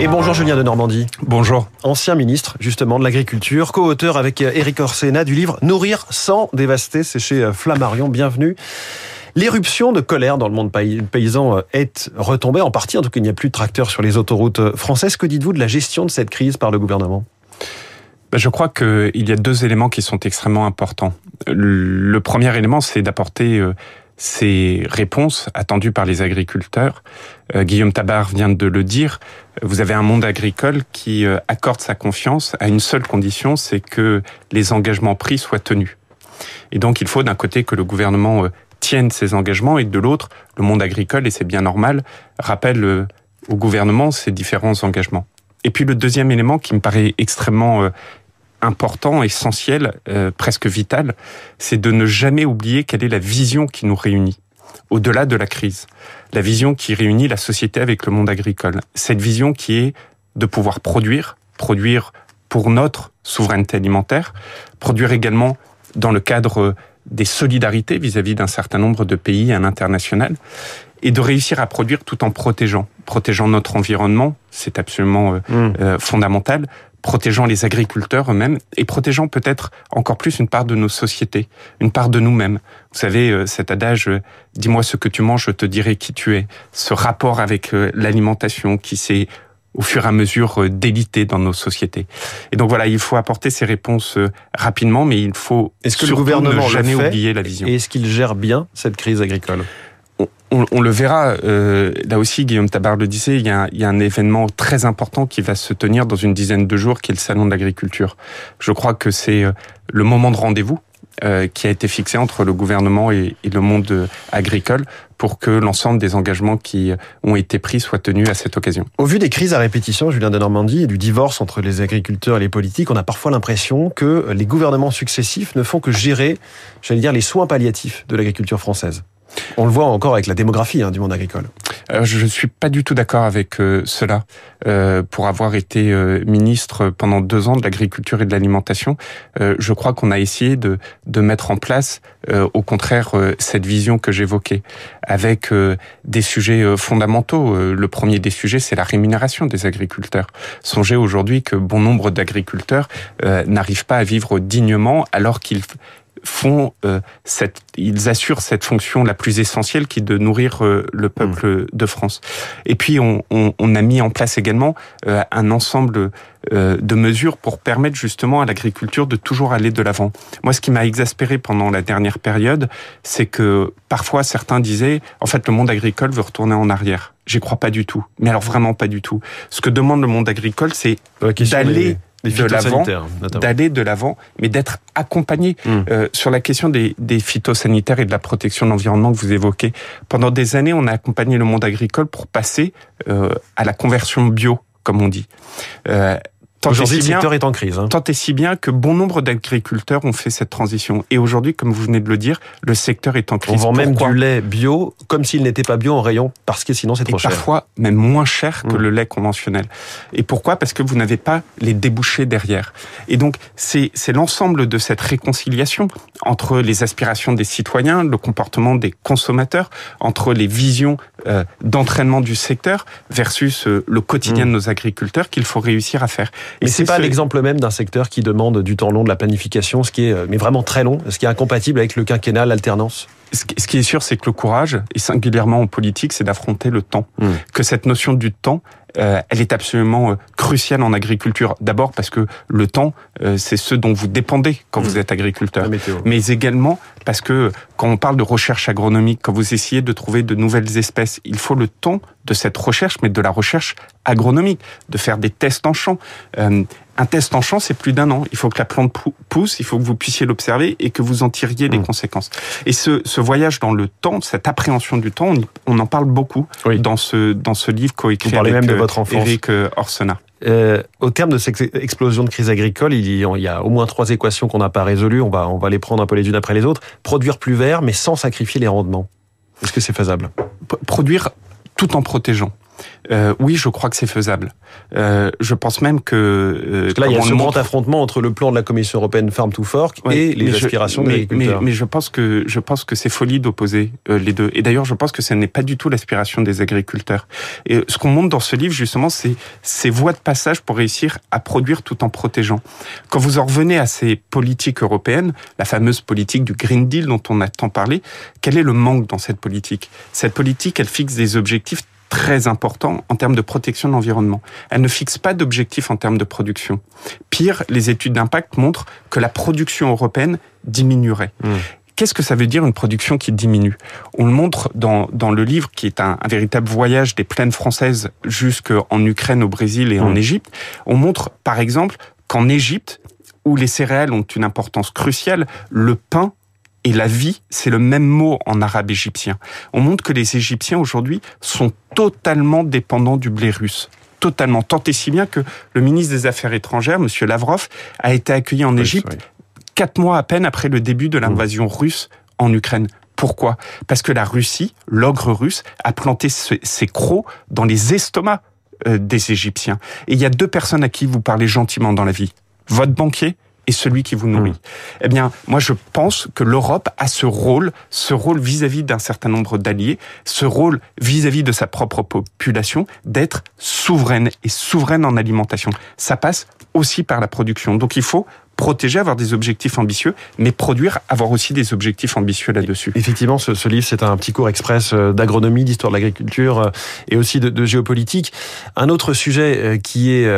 Et bonjour Julien de Normandie. Bonjour. Ancien ministre justement de l'agriculture, co-auteur avec Éric Orsena du livre Nourrir sans dévaster, c'est chez Flammarion, bienvenue. L'éruption de colère dans le monde paysan est retombée en partie, en tout cas il n'y a plus de tracteurs sur les autoroutes françaises. Que dites-vous de la gestion de cette crise par le gouvernement? Ben, je crois qu'il y a deux éléments qui sont extrêmement importants. Le premier élément, c'est d'apporter euh, ces réponses attendues par les agriculteurs. Euh, Guillaume Tabar vient de le dire, vous avez un monde agricole qui euh, accorde sa confiance à une seule condition, c'est que les engagements pris soient tenus. Et donc il faut d'un côté que le gouvernement euh, tienne ses engagements et de l'autre, le monde agricole, et c'est bien normal, rappelle au gouvernement ses différents engagements. Et puis le deuxième élément qui me paraît extrêmement important, essentiel, euh, presque vital, c'est de ne jamais oublier quelle est la vision qui nous réunit, au-delà de la crise. La vision qui réunit la société avec le monde agricole. Cette vision qui est de pouvoir produire, produire pour notre souveraineté alimentaire, produire également dans le cadre des solidarités vis-à-vis d'un certain nombre de pays à l'international, et de réussir à produire tout en protégeant, protégeant notre environnement, c'est absolument euh, mmh. euh, fondamental, protégeant les agriculteurs eux-mêmes et protégeant peut-être encore plus une part de nos sociétés, une part de nous-mêmes. Vous savez, euh, cet adage euh, « dis-moi ce que tu manges, je te dirai qui tu es », ce rapport avec l'alimentation qui s'est au fur et à mesure délité dans nos sociétés. Et donc voilà, il faut apporter ces réponses rapidement, mais il faut est-ce que le gouvernement ne jamais oublier la vision. Et est-ce qu'il gère bien cette crise agricole? On, le verra, euh, là aussi, Guillaume Tabar le disait, il y, a, il y, a, un événement très important qui va se tenir dans une dizaine de jours, qui est le Salon de l'agriculture. Je crois que c'est euh, le moment de rendez-vous euh, qui a été fixé entre le gouvernement et, et le monde agricole pour que l'ensemble des engagements qui ont été pris soient tenus à cette occasion. Au vu des crises à répétition, Julien de Normandie, et du divorce entre les agriculteurs et les politiques, on a parfois l'impression que les gouvernements successifs ne font que gérer, j'allais dire, les soins palliatifs de l'agriculture française. On le voit encore avec la démographie hein, du monde agricole. Je ne suis pas du tout d'accord avec euh, cela. Euh, pour avoir été euh, ministre pendant deux ans de l'agriculture et de l'alimentation, je crois qu'on a essayé de, de mettre en place, au contraire, cette vision que j'évoquais, avec des sujets fondamentaux. le premier des sujets, c'est la rémunération des agriculteurs. Songez aujourd'hui que bon nombre d'agriculteurs n'arrivent pas à vivre dignement alors qu'ils font euh, cette, ils assurent cette fonction la plus essentielle qui est de nourrir euh, le peuple mmh. de France. Et puis on, on, on, a mis en place également euh, un ensemble de mesures pour permettre justement à l'agriculture de toujours aller de l'avant. Moi, ce qui m'a exaspéré pendant la dernière période, c'est que parfois certains disaient, en fait, le monde agricole veut retourner en arrière. J'y crois pas du tout. Mais alors vraiment pas du tout. Ce que demande le monde agricole, c'est d'aller de l'avant, d'aller de l'avant, mais d'être accompagné hmm. euh, sur la question des, des, phytosanitaires et de la protection de l'environnement que vous évoquez. Pendant des années, on a accompagné le monde agricole pour passer euh, à la conversion bio, comme on dit. Euh, Aujourd'hui, le secteur est en crise. Hein. Tant et si bien que bon nombre d'agriculteurs ont fait cette transition. Et aujourd'hui, comme vous venez de le dire, le secteur est en crise. On vend même du lait bio comme s'il n'était pas bio en rayon parce que sinon c'est trop cher. Parfois même moins cher que mmh. le lait conventionnel. Et pourquoi? Parce que vous n'avez pas les débouchés derrière. Et donc c'est l'ensemble de cette réconciliation entre les aspirations des citoyens, le comportement des consommateurs, entre les visions euh, d'entraînement du secteur versus euh, le quotidien mmh. de nos agriculteurs qu'il faut réussir à faire. Et c'est pas l'exemple même d'un secteur qui demande du temps long, de la planification, ce qui est euh, mais vraiment très long, ce qui est incompatible avec le quinquennat, l'alternance. Ce qui est sûr, c'est que le courage, et singulièrement en politique, c'est d'affronter le temps. Hmm. Que cette notion du temps, euh, elle est absolument euh, cruciale en agriculture. D'abord parce que le temps, euh, c'est ce dont vous dépendez quand vous mmh. êtes agriculteur. Mais également parce que quand on parle de recherche agronomique, quand vous essayez de trouver de nouvelles espèces, il faut le temps de cette recherche, mais de la recherche agronomique, de faire des tests en champ. Un test en champ, c'est plus d'un an. Il faut que la plante pousse, il faut que vous puissiez l'observer et que vous en tiriez les mmh. conséquences. Et ce, ce, voyage dans le temps, cette appréhension du temps, on, en parle beaucoup dans ce dans ce livre coécrit avec même de votre enfance. Eric Orsena. Euh, au terme de cette explosion de crise agricole, il y a au moins trois équations qu'on n'a pas résolues. On va, on va les prendre un peu les unes après les autres. Produire plus vert, mais sans sacrifier les rendements. Est-ce que c'est faisable? Produire tout en protégeant. Euh, Oui, je crois que c'est faisable. Euh, je pense même que... Euh, que là, il y a ce grand affrontement entre le plan de la Commission européenne Farm to Fork et les aspirations des agriculteurs. Mais, mais, je pense que je pense que c'est folie d'opposer les deux. Et d'ailleurs, je pense que ce n'est pas du tout l'aspiration des agriculteurs. Et ce qu'on montre dans ce livre, justement, c'est ces voies de passage pour réussir à produire tout en protégeant. Quand vous en revenez à ces politiques européennes, la fameuse politique du Green Deal dont on a tant parlé, quel est le manque dans cette politique? Cette politique, elle fixe des objectifs très importants en termes de protection de l'environnement. Elle ne fixe pas d'objectifs en termes de production. Pire, les études d'impact montrent que la production européenne diminuerait. Mmh. Qu'est-ce que ça veut dire une production qui diminue? On le montre dans, dans le livre qui est un, un véritable voyage des plaines françaises jusqu'en Ukraine, au Brésil et en mmh. Égypte. On montre par exemple qu'en Égypte, où les céréales ont une importance cruciale, le pain et la vie, c'est le même mot en arabe égyptien. On montre que les Égyptiens aujourd'hui sont totalement dépendants du blé russe totalement, tant et si bien que le ministre des Affaires étrangères, M. Lavrov, a été accueilli en Égypte quatre mois à peine après le début de l'invasion russe en Ukraine. Pourquoi? Parce que la Russie, l'ogre russe, a planté ses crocs dans les estomacs euh, des Égyptiens. Et il y a deux personnes à qui vous parlez gentiment dans la vie. Votre banquier et celui qui vous nourrit. Mmh. Eh bien, moi, je pense que l'Europe a ce rôle, ce rôle vis-à-vis d'un certain nombre d'alliés, ce rôle vis-à-vis -vis de sa propre population, d'être souveraine et souveraine en alimentation. Ça passe aussi par la production. Donc, il faut protéger, avoir des objectifs ambitieux, mais produire, avoir aussi des objectifs ambitieux là-dessus. Effectivement, ce, ce livre, c'est un petit cours express euh, d'agronomie, d'histoire de l'agriculture euh, et aussi de, de, géopolitique. Un autre sujet euh, qui est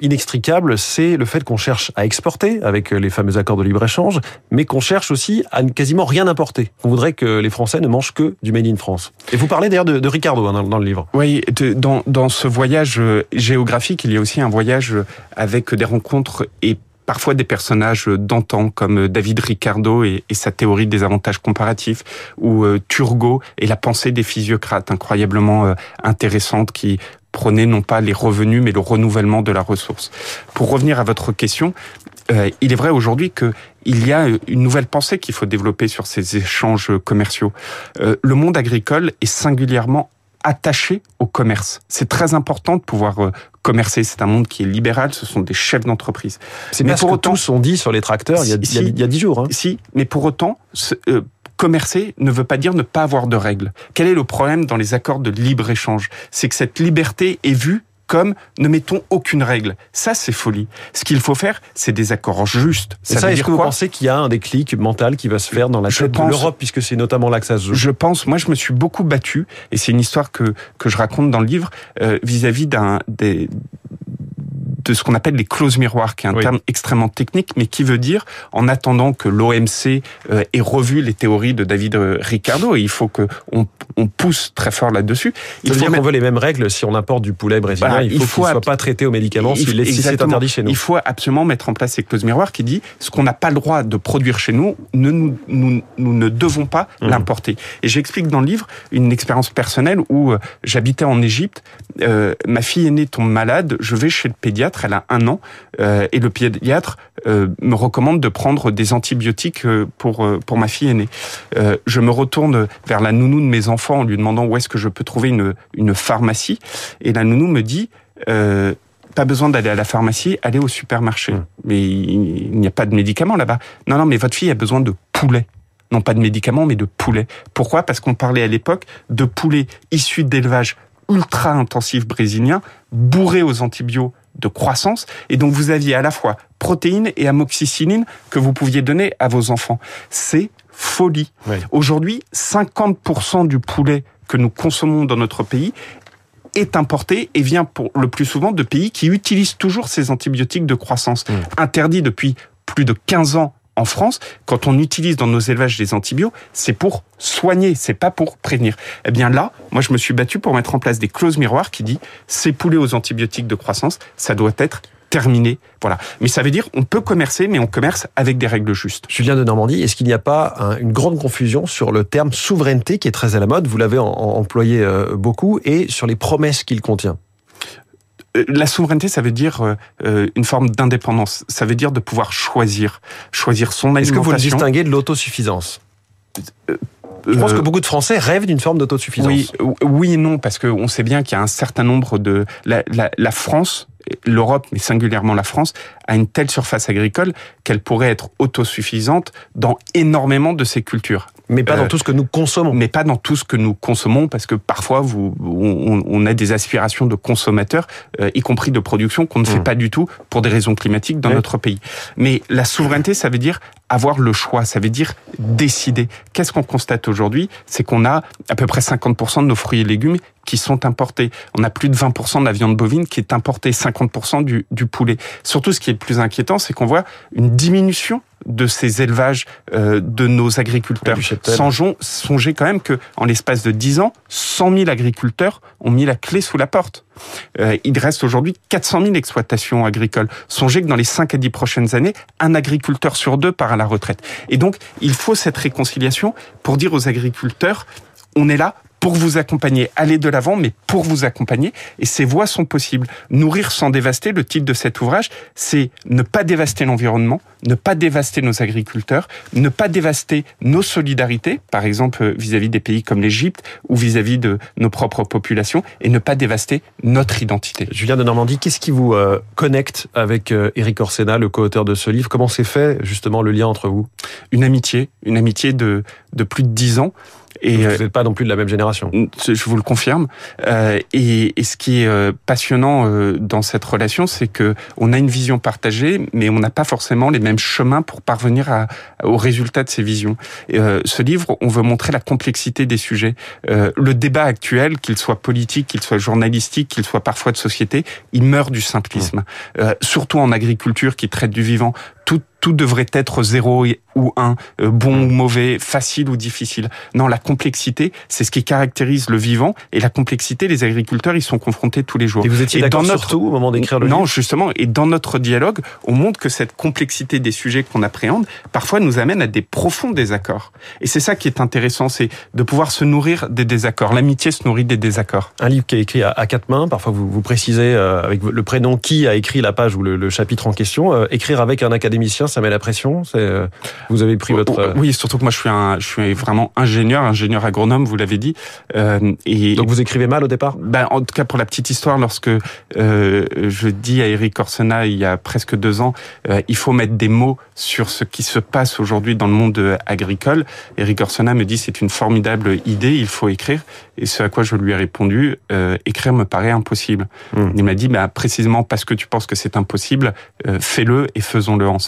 inextricable, c'est le fait qu'on cherche à exporter avec les fameux accords de libre-échange, mais qu'on cherche aussi à quasiment rien importer. On voudrait que les Français ne mangent que du Made in France. Et vous parlez d'ailleurs de, de, Ricardo hein, dans, dans, le livre. Oui, de, dans, dans ce voyage géographique, il y a aussi un voyage avec des rencontres et parfois des personnages d'antan comme David Ricardo et, sa théorie des avantages comparatifs ou euh, Turgot et la pensée des physiocrates incroyablement euh, intéressante qui prenait non pas les revenus mais le renouvellement de la ressource. Pour revenir à votre question, euh, il est vrai aujourd'hui que il y a une nouvelle pensée qu'il faut développer sur ces échanges commerciaux. le monde agricole est singulièrement attaché au commerce. C'est très important de pouvoir euh, commercer. C'est un monde qui est libéral. Ce sont des chefs d'entreprise. C'est mais pour que autant, tous ont dit sur les tracteurs il y a, il y a, 10 jours. Hein. Si, mais pour autant, euh, commercer ne veut pas dire ne pas avoir de règles. Quel est le problème dans les accords de libre-échange? C'est que cette liberté est vue comme ne mettons aucune règle. Ça, c'est folie. Ce qu'il faut faire, c'est des accords justes. Ça, ça est-ce que vous pensez qu'il y a un déclic mental qui va se faire dans la tête de l'Europe, puisque c'est notamment là que ça se joue? Je pense, moi je me suis beaucoup battu, et c'est une histoire que, que je raconte dans le livre, euh, vis-à-vis d'un des de ce qu'on appelle les clauses miroirs, qui est un terme extrêmement technique, mais qui veut dire, en attendant que l'OMC euh, ait revu les théories de David euh, Ricardo, et il faut que on, on pousse très fort là-dessus. Il faut dire qu'on veut les mêmes règles si on importe du poulet brésilien. Bah, il faut, qu'il soit pas traité aux médicaments si, c'est interdit chez nous. Il faut absolument mettre en place ces clauses miroirs qui dit ce qu'on n'a pas le droit de produire chez nous, ne, nous, nous, nous ne devons pas mmh. l'importer. Et j'explique dans le livre une expérience personnelle où euh, j'habitais en Égypte, euh, ma fille aînée tombe malade, je vais chez le pédiatre elle a un an, euh, et le pédiatre euh, me recommande de prendre des antibiotiques euh, pour pour ma fille aînée. je me retourne vers la nounou de mes enfants en lui demandant où est-ce que je peux trouver une une pharmacie, et la nounou me dit pas besoin d'aller à la pharmacie, allez au supermarché. Mmh. Mais il n'y a pas de médicaments là-bas. Non, non, mais votre fille a besoin de poulet. Non pas de médicaments, mais de poulet. Pourquoi? Parce qu'on parlait à l'époque de poulet issu d'élevage ultra intensif brésilien, bourré aux antibiotiques de croissance. Et donc, vous aviez à la fois protéines et amoxicilline que vous pouviez donner à vos enfants. C'est folie. Aujourd'hui, 50% du poulet que nous consommons dans notre pays est importé et vient pour le plus souvent de pays qui utilisent toujours ces antibiotiques de croissance, mmh. interdits depuis plus de 15 ans en France, quand on utilise dans nos élevages des antibiotiques, c'est pour soigner, c'est pas pour prévenir. Eh bien là, moi je me suis battu pour mettre en place des clauses miroirs qui dit ces poulets aux antibiotiques de croissance, ça doit être terminé. Voilà. Mais ça veut dire on peut commercer, mais on commerce avec des règles justes. Julien de Normandie, est-ce qu'il n'y a pas une grande confusion sur le terme souveraineté qui est très à la mode? Vous l'avez employé euh, beaucoup et sur les promesses qu'il contient. Euh, la souveraineté, ça veut dire euh, euh, une forme d'indépendance. Ça veut dire de pouvoir choisir, choisir son alimentation. Est-ce que vous le distinguez de l'autosuffisance? Je pense que beaucoup de Français rêvent d'une forme d'autosuffisance. Oui, oui et non, parce qu'on sait bien qu'il y a un certain nombre de... La, la, la France l'Europe, mais singulièrement la France, a une telle surface agricole qu'elle pourrait être autosuffisante dans énormément de ses cultures. Mais pas dans euh, tout ce que nous consommons. Mais pas dans tout ce que nous consommons, parce que parfois, vous, on, on a des aspirations de consommateurs, euh, y compris de production, qu'on ne fait mmh. pas du tout pour des raisons climatiques dans notre pays. Mais la souveraineté, ça veut dire avoir le choix, ça veut dire décider. Qu'est-ce qu'on constate aujourd'hui? C'est qu'on a à peu près 50% de nos fruits et légumes qui sont importés. On a plus de 20% de la viande bovine qui est importée, 50% du, du poulet. Surtout, ce qui est le plus inquiétant, c'est qu'on voit une diminution de ces élevages euh, de nos agriculteurs. Songeons, songez quand même que en l'espace de 10 ans, 100 000 agriculteurs ont mis la clé sous la porte. Euh, il reste aujourd'hui 400 000 exploitations agricoles. Songez que dans les 5 à 10 prochaines années, un agriculteur sur deux part à la retraite. Et donc, il faut cette réconciliation pour dire aux agriculteurs, on est là pour vous accompagner, aller de l'avant, mais pour vous accompagner. Et ces voies sont possibles. Nourrir sans dévaster, le titre de cet ouvrage, c'est ne pas dévaster l'environnement, ne pas dévaster nos agriculteurs, ne pas dévaster nos solidarités, par exemple vis-à-vis des pays comme l'Égypte ou vis-à-vis de nos propres populations, et ne pas dévaster notre identité. Julien de Normandie, qu'est-ce qui vous euh, connecte avec euh, Éric Orsena, le co-auteur de ce livre? Comment s'est fait justement le lien entre vous? Une amitié, une amitié de, de plus de dix ans. Et vous euh, n'êtes pas non plus de la même génération. Je vous le confirme. Euh, et, et, ce qui est euh, passionnant dans cette relation, c'est que on a une vision partagée, mais on n'a pas forcément les mêmes chemins pour parvenir à, au résultat de ces visions. Et, euh, ce livre, on veut montrer la complexité des sujets. le débat actuel, qu'il soit politique, qu'il soit journalistique, qu'il soit parfois de société, il meurt du simplisme. Mmh. surtout en agriculture qui traite du vivant. Tout, tout devrait être zéro ou un, euh, bon ou mauvais, facile ou difficile. Non, la complexité, c'est ce qui caractérise le vivant. Et la complexité, les agriculteurs, ils sont confrontés tous les jours. Et vous étiez d'accord notre... surtout au moment d'écrire le livre Non, justement. Et dans notre dialogue, on montre que cette complexité des sujets qu'on appréhende, parfois nous amène à des profonds désaccords. Et c'est ça qui est intéressant, c'est de pouvoir se nourrir des désaccords. L'amitié se nourrit des désaccords. Un livre qui est écrit à, quatre mains. Parfois, vous, vous précisez euh, avec le prénom qui a écrit la page ou le, chapitre en question. Euh, écrire avec un académicien, ça met la pression. C'est vous avez pris votre. Euh, oui, surtout que moi je suis un, je suis vraiment ingénieur, ingénieur agronome, vous l'avez dit. Euh, et donc vous écrivez mal au départ? Ben, en tout cas pour la petite histoire, lorsque euh, je dis à Eric Orsena il y a presque deux ans, euh, il faut mettre des mots sur ce qui se passe aujourd'hui dans le monde agricole. Eric Orsena me dit c'est une formidable idée, il faut écrire. Et ce à quoi je lui ai répondu, euh, écrire me paraît impossible. Hmm. Il m'a dit bah, précisément parce que tu penses que c'est impossible, fais-le et faisons-le ensemble.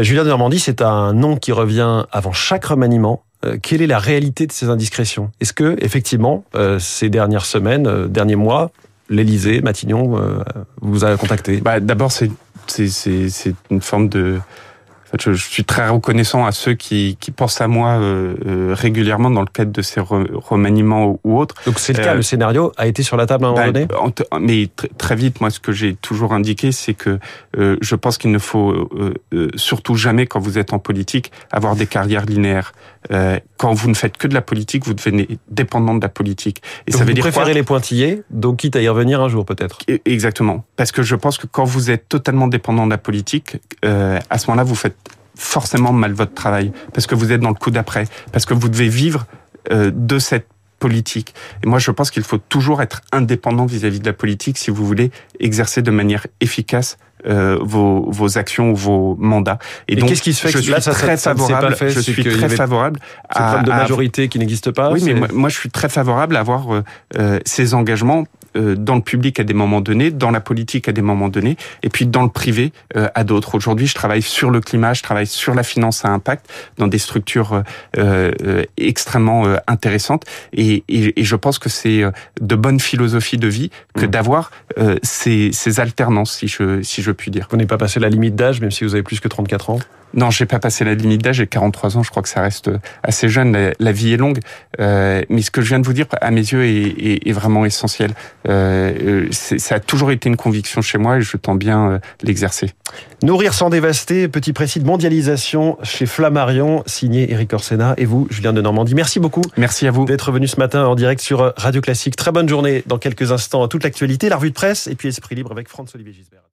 Julien de Normandie, c'est un nom qui revient avant chaque remaniement. Euh, quelle est la réalité de ces indiscrétions? Est-ce que, effectivement, euh, ces dernières semaines, euh, derniers mois, l'Élysée, Matignon, vous a contacté? Bah, D'abord, c'est une forme de je, suis très reconnaissant à ceux qui, qui pensent à moi euh, euh régulièrement dans le cadre de ces remaniements ou autres. Donc c'est le cas, euh, le scénario a été sur la table à un moment bah, donné? Mais très vite, moi, ce que j'ai toujours indiqué, c'est que euh, je pense qu'il ne faut euh, surtout jamais, quand vous êtes en politique, avoir des carrières linéaires. quand vous ne faites que de la politique, vous devenez dépendant de la politique. Et donc ça veut vous dire préférez les pointillés, donc quitte à y revenir un jour peut-être? E, exactement, parce que je pense que quand vous êtes totalement dépendant de la politique, à ce moment-là, vous faites forcément mal votre travail, parce que vous êtes dans le coup d'après, parce que vous devez vivre euh, de cette politique. Et moi, je pense qu'il faut toujours être indépendant vis-à-vis de la politique si vous voulez exercer de manière efficace euh, vos, vos actions ou vos mandats. Et, donc, qu'est-ce qui se fait je suis très favorable. je suis très favorable à de majorité qui n'existe pas. Oui, mais moi, je suis très favorable à avoir euh, ces engagements dans le public à des moments donnés, dans la politique à des moments donnés, et puis dans le privé euh, à d'autres. Aujourd'hui, je travaille sur le climat, je travaille sur la finance à impact dans des structures euh, extrêmement intéressantes, et, et, et, je pense que c'est de bonne philosophie de vie que mmh. d'avoir ces, ces alternances, si je, si je puis dire. Vous n'avez pas passé la limite d'âge, même si vous avez plus que 34 ans? Non, j'ai pas passé la limite d'âge, j'ai 43 ans, je crois que ça reste assez jeune, la, vie est longue, euh, mais ce que je viens de vous dire, à mes yeux, est, est, est vraiment essentiel. Euh, ça a toujours été une conviction chez moi et je tends bien euh, l'exercer. Nourrir sans dévaster, petit précis de mondialisation chez Flammarion, signé Eric Orsena et vous, Julien de Normandie. Merci beaucoup. Merci à vous. D'être venu ce matin en direct sur Radio Classique. Très bonne journée dans quelques instants. Toute l'actualité, la revue de presse et puis Esprit Libre avec Franz-Olivier Gisbert.